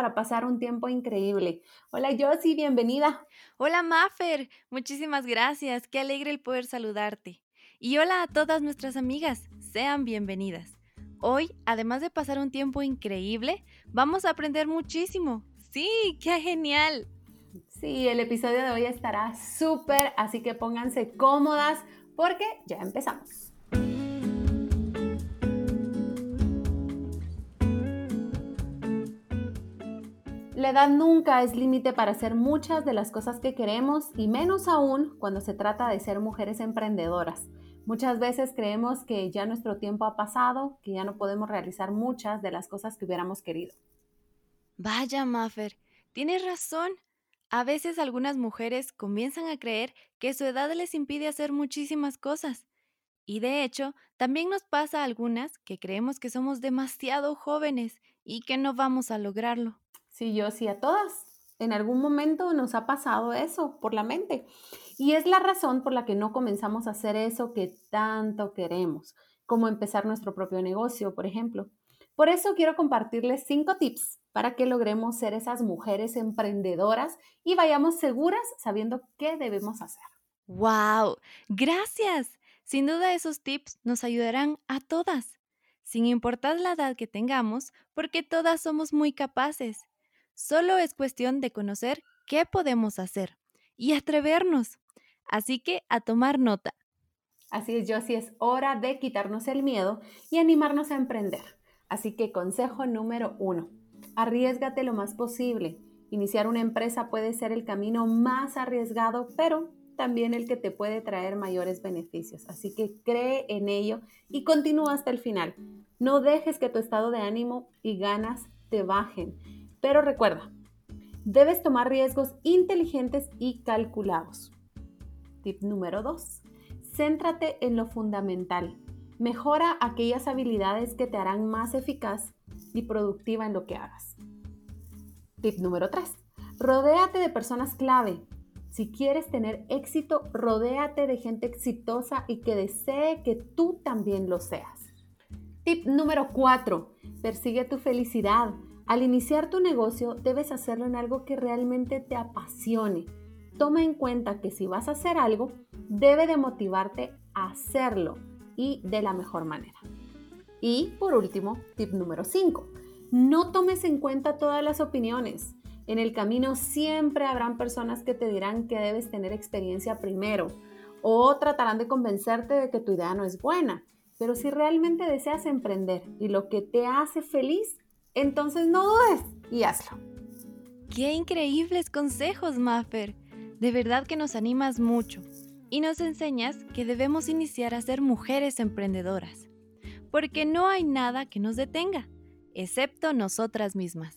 para pasar un tiempo increíble. Hola Josie, bienvenida. Hola Maffer, muchísimas gracias, qué alegre el poder saludarte. Y hola a todas nuestras amigas, sean bienvenidas. Hoy, además de pasar un tiempo increíble, vamos a aprender muchísimo. Sí, qué genial. Sí, el episodio de hoy estará súper, así que pónganse cómodas porque ya empezamos. La edad nunca es límite para hacer muchas de las cosas que queremos y menos aún cuando se trata de ser mujeres emprendedoras. Muchas veces creemos que ya nuestro tiempo ha pasado, que ya no podemos realizar muchas de las cosas que hubiéramos querido. Vaya, Maffer, tienes razón. A veces algunas mujeres comienzan a creer que su edad les impide hacer muchísimas cosas. Y de hecho, también nos pasa a algunas que creemos que somos demasiado jóvenes y que no vamos a lograrlo. Sí, yo sí, a todas. En algún momento nos ha pasado eso por la mente. Y es la razón por la que no comenzamos a hacer eso que tanto queremos, como empezar nuestro propio negocio, por ejemplo. Por eso quiero compartirles cinco tips para que logremos ser esas mujeres emprendedoras y vayamos seguras sabiendo qué debemos hacer. ¡Wow! Gracias. Sin duda esos tips nos ayudarán a todas, sin importar la edad que tengamos, porque todas somos muy capaces. Solo es cuestión de conocer qué podemos hacer y atrevernos. Así que a tomar nota. Así es, Josie, es hora de quitarnos el miedo y animarnos a emprender. Así que consejo número uno, arriesgate lo más posible. Iniciar una empresa puede ser el camino más arriesgado, pero también el que te puede traer mayores beneficios. Así que cree en ello y continúa hasta el final. No dejes que tu estado de ánimo y ganas te bajen. Pero recuerda, debes tomar riesgos inteligentes y calculados. Tip número 2. Céntrate en lo fundamental. Mejora aquellas habilidades que te harán más eficaz y productiva en lo que hagas. Tip número 3. Rodéate de personas clave. Si quieres tener éxito, rodéate de gente exitosa y que desee que tú también lo seas. Tip número 4. Persigue tu felicidad. Al iniciar tu negocio, debes hacerlo en algo que realmente te apasione. Toma en cuenta que si vas a hacer algo, debe de motivarte a hacerlo y de la mejor manera. Y por último, tip número 5. No tomes en cuenta todas las opiniones. En el camino siempre habrán personas que te dirán que debes tener experiencia primero o tratarán de convencerte de que tu idea no es buena. Pero si realmente deseas emprender y lo que te hace feliz, entonces no dudes y hazlo. ¡Qué increíbles consejos, Maffer! De verdad que nos animas mucho y nos enseñas que debemos iniciar a ser mujeres emprendedoras, porque no hay nada que nos detenga, excepto nosotras mismas.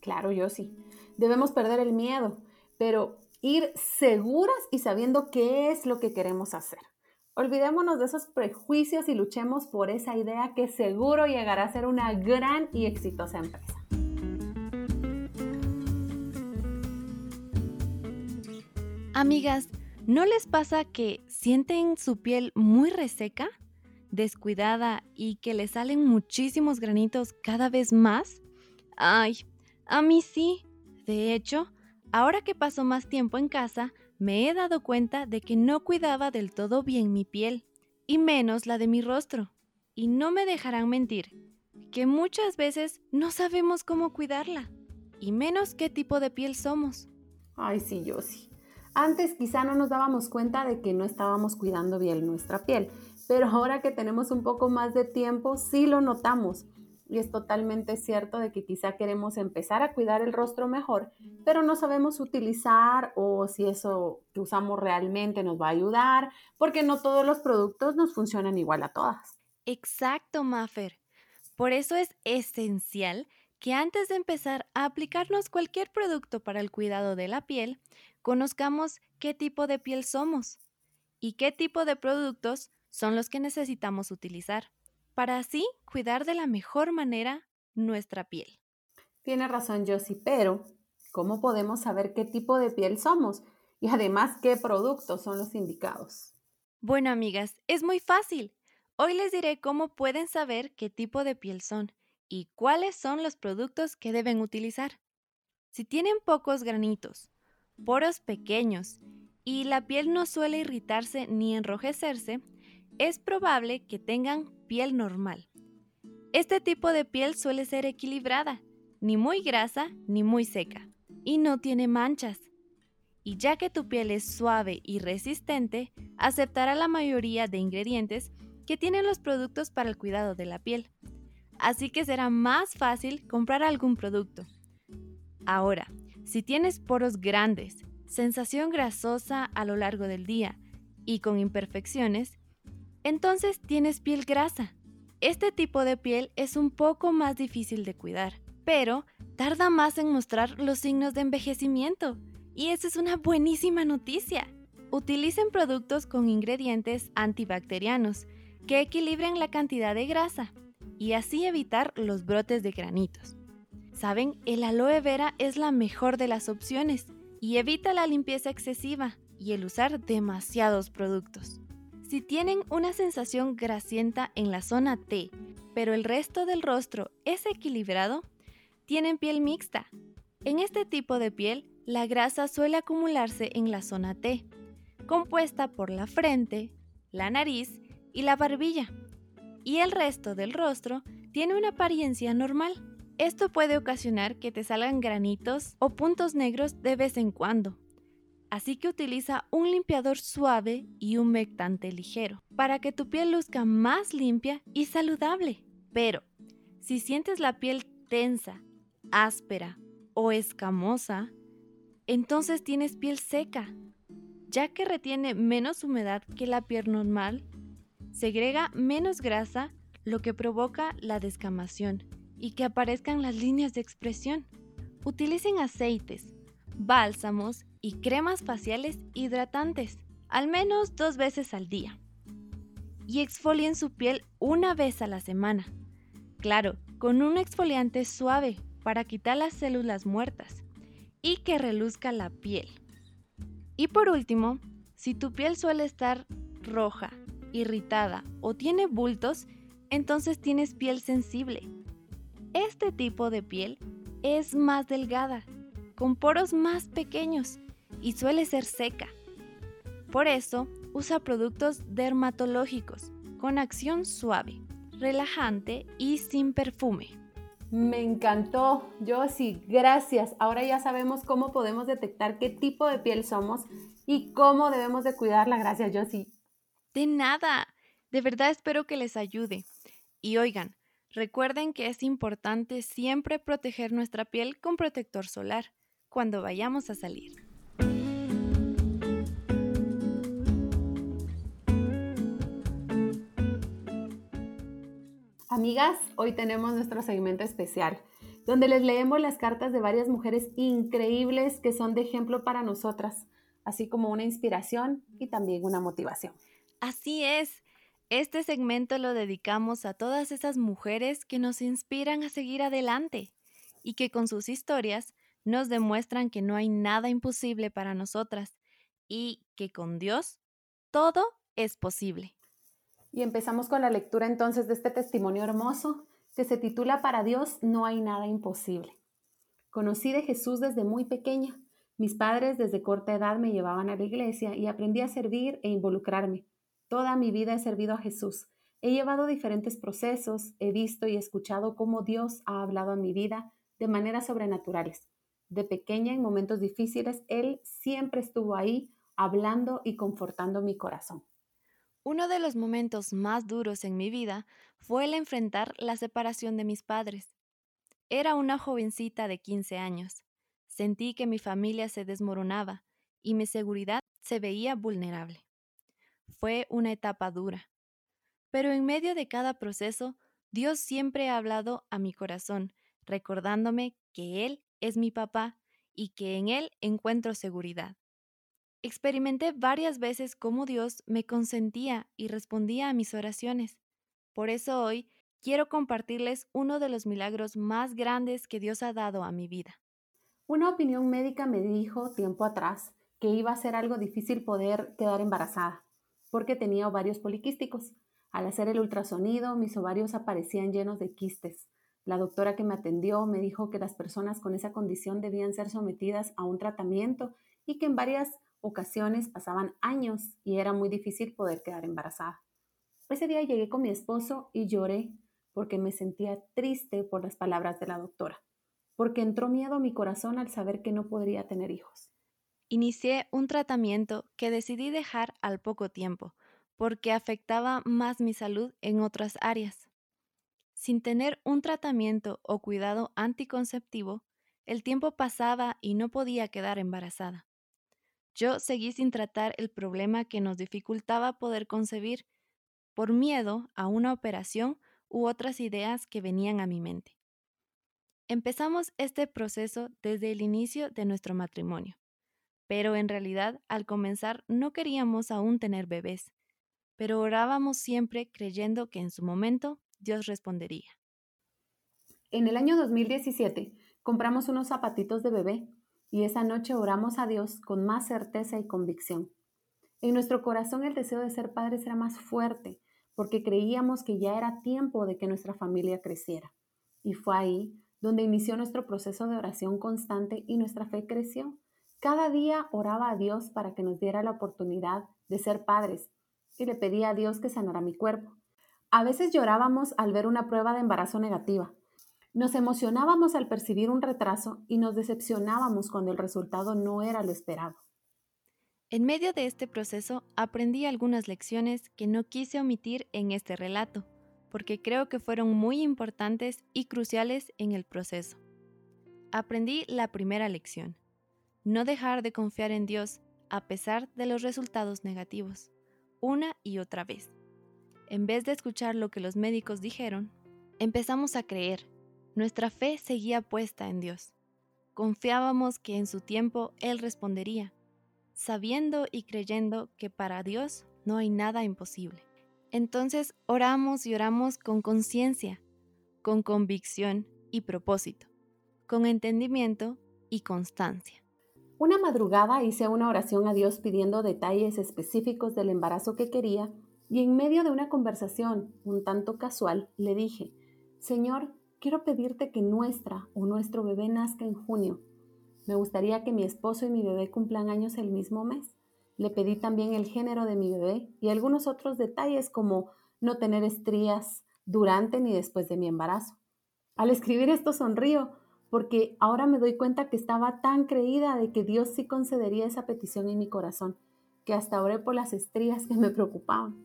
Claro, yo sí. Debemos perder el miedo, pero ir seguras y sabiendo qué es lo que queremos hacer. Olvidémonos de esos prejuicios y luchemos por esa idea que seguro llegará a ser una gran y exitosa empresa. Amigas, ¿no les pasa que sienten su piel muy reseca, descuidada y que les salen muchísimos granitos cada vez más? Ay, a mí sí. De hecho, ahora que paso más tiempo en casa, me he dado cuenta de que no cuidaba del todo bien mi piel, y menos la de mi rostro. Y no me dejarán mentir, que muchas veces no sabemos cómo cuidarla, y menos qué tipo de piel somos. Ay, sí, yo sí. Antes quizá no nos dábamos cuenta de que no estábamos cuidando bien nuestra piel, pero ahora que tenemos un poco más de tiempo, sí lo notamos. Y es totalmente cierto de que quizá queremos empezar a cuidar el rostro mejor, pero no sabemos utilizar o si eso que usamos realmente nos va a ayudar, porque no todos los productos nos funcionan igual a todas. Exacto, Maffer. Por eso es esencial que antes de empezar a aplicarnos cualquier producto para el cuidado de la piel, conozcamos qué tipo de piel somos y qué tipo de productos son los que necesitamos utilizar para así cuidar de la mejor manera nuestra piel. Tiene razón Josie, pero ¿cómo podemos saber qué tipo de piel somos? Y además, ¿qué productos son los indicados? Bueno, amigas, es muy fácil. Hoy les diré cómo pueden saber qué tipo de piel son y cuáles son los productos que deben utilizar. Si tienen pocos granitos, poros pequeños y la piel no suele irritarse ni enrojecerse, es probable que tengan piel normal. Este tipo de piel suele ser equilibrada, ni muy grasa ni muy seca, y no tiene manchas. Y ya que tu piel es suave y resistente, aceptará la mayoría de ingredientes que tienen los productos para el cuidado de la piel. Así que será más fácil comprar algún producto. Ahora, si tienes poros grandes, sensación grasosa a lo largo del día y con imperfecciones, entonces tienes piel grasa. Este tipo de piel es un poco más difícil de cuidar, pero tarda más en mostrar los signos de envejecimiento. Y esa es una buenísima noticia. Utilicen productos con ingredientes antibacterianos que equilibren la cantidad de grasa y así evitar los brotes de granitos. Saben, el aloe vera es la mejor de las opciones y evita la limpieza excesiva y el usar demasiados productos. Si tienen una sensación grasienta en la zona T, pero el resto del rostro es equilibrado, tienen piel mixta. En este tipo de piel, la grasa suele acumularse en la zona T, compuesta por la frente, la nariz y la barbilla. Y el resto del rostro tiene una apariencia normal. Esto puede ocasionar que te salgan granitos o puntos negros de vez en cuando, Así que utiliza un limpiador suave y humectante ligero para que tu piel luzca más limpia y saludable. Pero, si sientes la piel tensa, áspera o escamosa, entonces tienes piel seca, ya que retiene menos humedad que la piel normal, segrega menos grasa, lo que provoca la descamación y que aparezcan las líneas de expresión. Utilicen aceites, bálsamos y cremas faciales hidratantes, al menos dos veces al día. Y exfolien su piel una vez a la semana. Claro, con un exfoliante suave para quitar las células muertas y que reluzca la piel. Y por último, si tu piel suele estar roja, irritada o tiene bultos, entonces tienes piel sensible. Este tipo de piel es más delgada, con poros más pequeños y suele ser seca. Por eso, usa productos dermatológicos con acción suave, relajante y sin perfume. Me encantó, Josie, gracias. Ahora ya sabemos cómo podemos detectar qué tipo de piel somos y cómo debemos de cuidarla. Gracias, Josie. De nada. De verdad espero que les ayude. Y oigan, recuerden que es importante siempre proteger nuestra piel con protector solar cuando vayamos a salir. Amigas, hoy tenemos nuestro segmento especial, donde les leemos las cartas de varias mujeres increíbles que son de ejemplo para nosotras, así como una inspiración y también una motivación. Así es. Este segmento lo dedicamos a todas esas mujeres que nos inspiran a seguir adelante y que con sus historias nos demuestran que no hay nada imposible para nosotras y que con Dios todo es posible. Y empezamos con la lectura entonces de este testimonio hermoso que se titula Para Dios no hay nada imposible. Conocí de Jesús desde muy pequeña. Mis padres desde corta edad me llevaban a la iglesia y aprendí a servir e involucrarme. Toda mi vida he servido a Jesús. He llevado diferentes procesos, he visto y escuchado cómo Dios ha hablado a mi vida de maneras sobrenaturales. De pequeña, en momentos difíciles, Él siempre estuvo ahí, hablando y confortando mi corazón. Uno de los momentos más duros en mi vida fue el enfrentar la separación de mis padres. Era una jovencita de 15 años. Sentí que mi familia se desmoronaba y mi seguridad se veía vulnerable. Fue una etapa dura. Pero en medio de cada proceso, Dios siempre ha hablado a mi corazón, recordándome que Él es mi papá y que en Él encuentro seguridad. Experimenté varias veces cómo Dios me consentía y respondía a mis oraciones. Por eso hoy quiero compartirles uno de los milagros más grandes que Dios ha dado a mi vida. Una opinión médica me dijo tiempo atrás que iba a ser algo difícil poder quedar embarazada, porque tenía ovarios poliquísticos. Al hacer el ultrasonido, mis ovarios aparecían llenos de quistes. La doctora que me atendió me dijo que las personas con esa condición debían ser sometidas a un tratamiento y que en varias ocasiones pasaban años y era muy difícil poder quedar embarazada. Ese día llegué con mi esposo y lloré porque me sentía triste por las palabras de la doctora, porque entró miedo a mi corazón al saber que no podría tener hijos. Inicié un tratamiento que decidí dejar al poco tiempo, porque afectaba más mi salud en otras áreas. Sin tener un tratamiento o cuidado anticonceptivo, el tiempo pasaba y no podía quedar embarazada. Yo seguí sin tratar el problema que nos dificultaba poder concebir por miedo a una operación u otras ideas que venían a mi mente. Empezamos este proceso desde el inicio de nuestro matrimonio, pero en realidad al comenzar no queríamos aún tener bebés, pero orábamos siempre creyendo que en su momento Dios respondería. En el año 2017 compramos unos zapatitos de bebé y esa noche oramos a Dios con más certeza y convicción. En nuestro corazón el deseo de ser padres era más fuerte porque creíamos que ya era tiempo de que nuestra familia creciera. Y fue ahí donde inició nuestro proceso de oración constante y nuestra fe creció. Cada día oraba a Dios para que nos diera la oportunidad de ser padres y le pedía a Dios que sanara mi cuerpo. A veces llorábamos al ver una prueba de embarazo negativa, nos emocionábamos al percibir un retraso y nos decepcionábamos cuando el resultado no era lo esperado. En medio de este proceso aprendí algunas lecciones que no quise omitir en este relato, porque creo que fueron muy importantes y cruciales en el proceso. Aprendí la primera lección, no dejar de confiar en Dios a pesar de los resultados negativos, una y otra vez. En vez de escuchar lo que los médicos dijeron, empezamos a creer nuestra fe seguía puesta en Dios. Confiábamos que en su tiempo Él respondería, sabiendo y creyendo que para Dios no hay nada imposible. Entonces oramos y oramos con conciencia, con convicción y propósito, con entendimiento y constancia. Una madrugada hice una oración a Dios pidiendo detalles específicos del embarazo que quería y en medio de una conversación un tanto casual le dije, Señor, quiero pedirte que nuestra o nuestro bebé nazca en junio. Me gustaría que mi esposo y mi bebé cumplan años el mismo mes. Le pedí también el género de mi bebé y algunos otros detalles como no tener estrías durante ni después de mi embarazo. Al escribir esto sonrío porque ahora me doy cuenta que estaba tan creída de que Dios sí concedería esa petición en mi corazón, que hasta oré por las estrías que me preocupaban.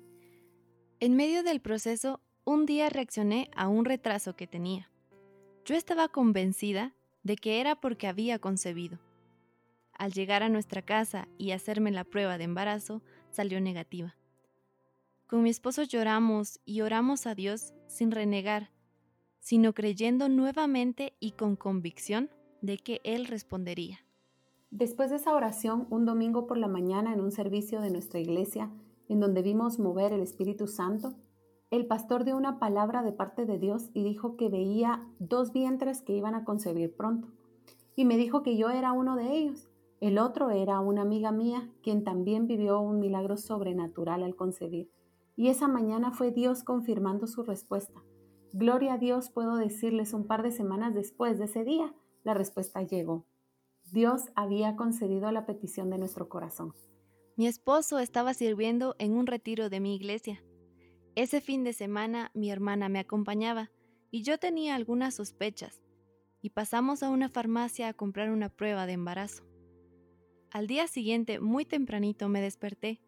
En medio del proceso un día reaccioné a un retraso que tenía. Yo estaba convencida de que era porque había concebido. Al llegar a nuestra casa y hacerme la prueba de embarazo, salió negativa. Con mi esposo lloramos y oramos a Dios sin renegar, sino creyendo nuevamente y con convicción de que Él respondería. Después de esa oración, un domingo por la mañana en un servicio de nuestra iglesia, en donde vimos mover el Espíritu Santo, el pastor dio una palabra de parte de Dios y dijo que veía dos vientres que iban a concebir pronto. Y me dijo que yo era uno de ellos. El otro era una amiga mía, quien también vivió un milagro sobrenatural al concebir. Y esa mañana fue Dios confirmando su respuesta. Gloria a Dios puedo decirles un par de semanas después de ese día, la respuesta llegó. Dios había concedido la petición de nuestro corazón. Mi esposo estaba sirviendo en un retiro de mi iglesia ese fin de semana mi hermana me acompañaba y yo tenía algunas sospechas y pasamos a una farmacia a comprar una prueba de embarazo. Al día siguiente, muy tempranito, me desperté.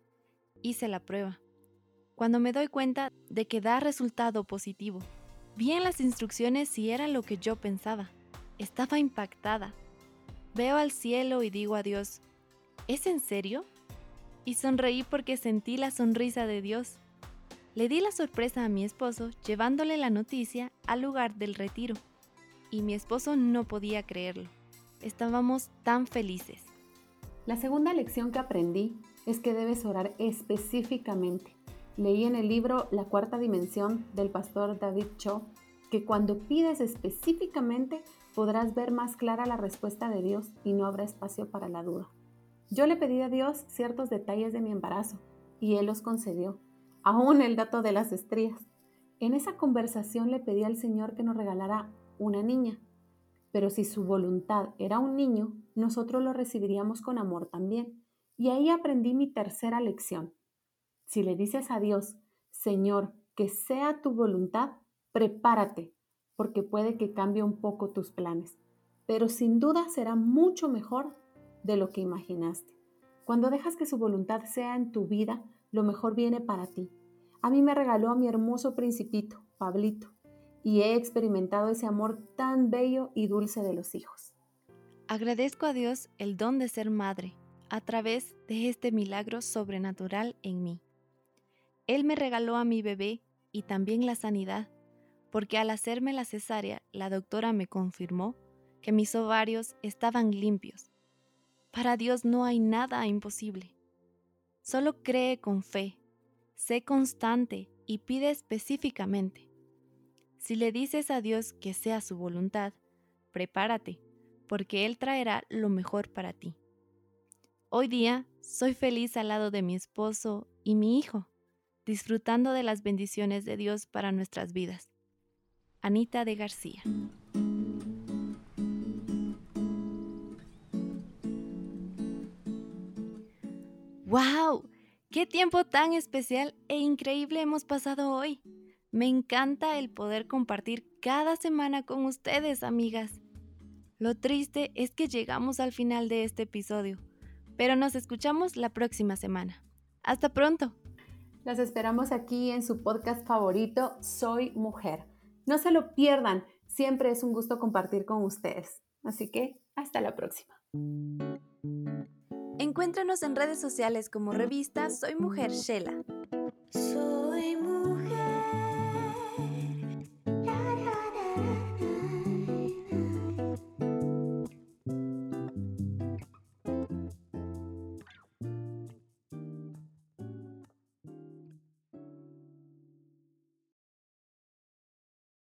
Hice la prueba. Cuando me doy cuenta de que da resultado positivo, vi en las instrucciones si era lo que yo pensaba. Estaba impactada. Veo al cielo y digo a Dios, ¿es en serio? Y sonreí porque sentí la sonrisa de Dios le di la sorpresa a mi esposo llevándole la noticia al lugar del retiro. y mi esposo no podía creerlo. Estábamos tan felices. La segunda lección que aprendí es que debes orar específicamente. Leí en el libro La cuarta dimensión del pastor David Cho que cuando pides específicamente podrás ver más clara la respuesta de Dios y no habrá espacio para la duda. Yo le pedí a Dios ciertos detalles de mi embarazo y Él los concedió, aún el dato de las estrías. En esa conversación le pedí al Señor que nos regalara una niña, pero si su voluntad era un niño, nosotros lo recibiríamos con amor también. Y ahí aprendí mi tercera lección. Si le dices a Dios, Señor, que sea tu voluntad, prepárate, porque puede que cambie un poco tus planes, pero sin duda será mucho mejor de lo que imaginaste. Cuando dejas que su voluntad sea en tu vida, lo mejor viene para ti. A mí me regaló a mi hermoso principito, Pablito, y he experimentado ese amor tan bello y dulce de los hijos. Agradezco a Dios el don de ser madre a través de este milagro sobrenatural en mí. Él me regaló a mi bebé y también la sanidad, porque al hacerme la cesárea, la doctora me confirmó que mis ovarios estaban limpios. Para Dios no hay nada imposible. Solo cree con fe, sé constante y pide específicamente. Si le dices a Dios que sea su voluntad, prepárate, porque Él traerá lo mejor para ti. Hoy día soy feliz al lado de mi esposo y mi hijo disfrutando de las bendiciones de Dios para nuestras vidas. Anita de García. ¡Wow! ¡Qué tiempo tan especial e increíble hemos pasado hoy! Me encanta el poder compartir cada semana con ustedes, amigas. Lo triste es que llegamos al final de este episodio, pero nos escuchamos la próxima semana. Hasta pronto. Las esperamos aquí en su podcast favorito, Soy Mujer. No se lo pierdan, siempre es un gusto compartir con ustedes. Así que hasta la próxima. Encuéntranos en redes sociales como revista Soy Mujer Shela. Soy mujer.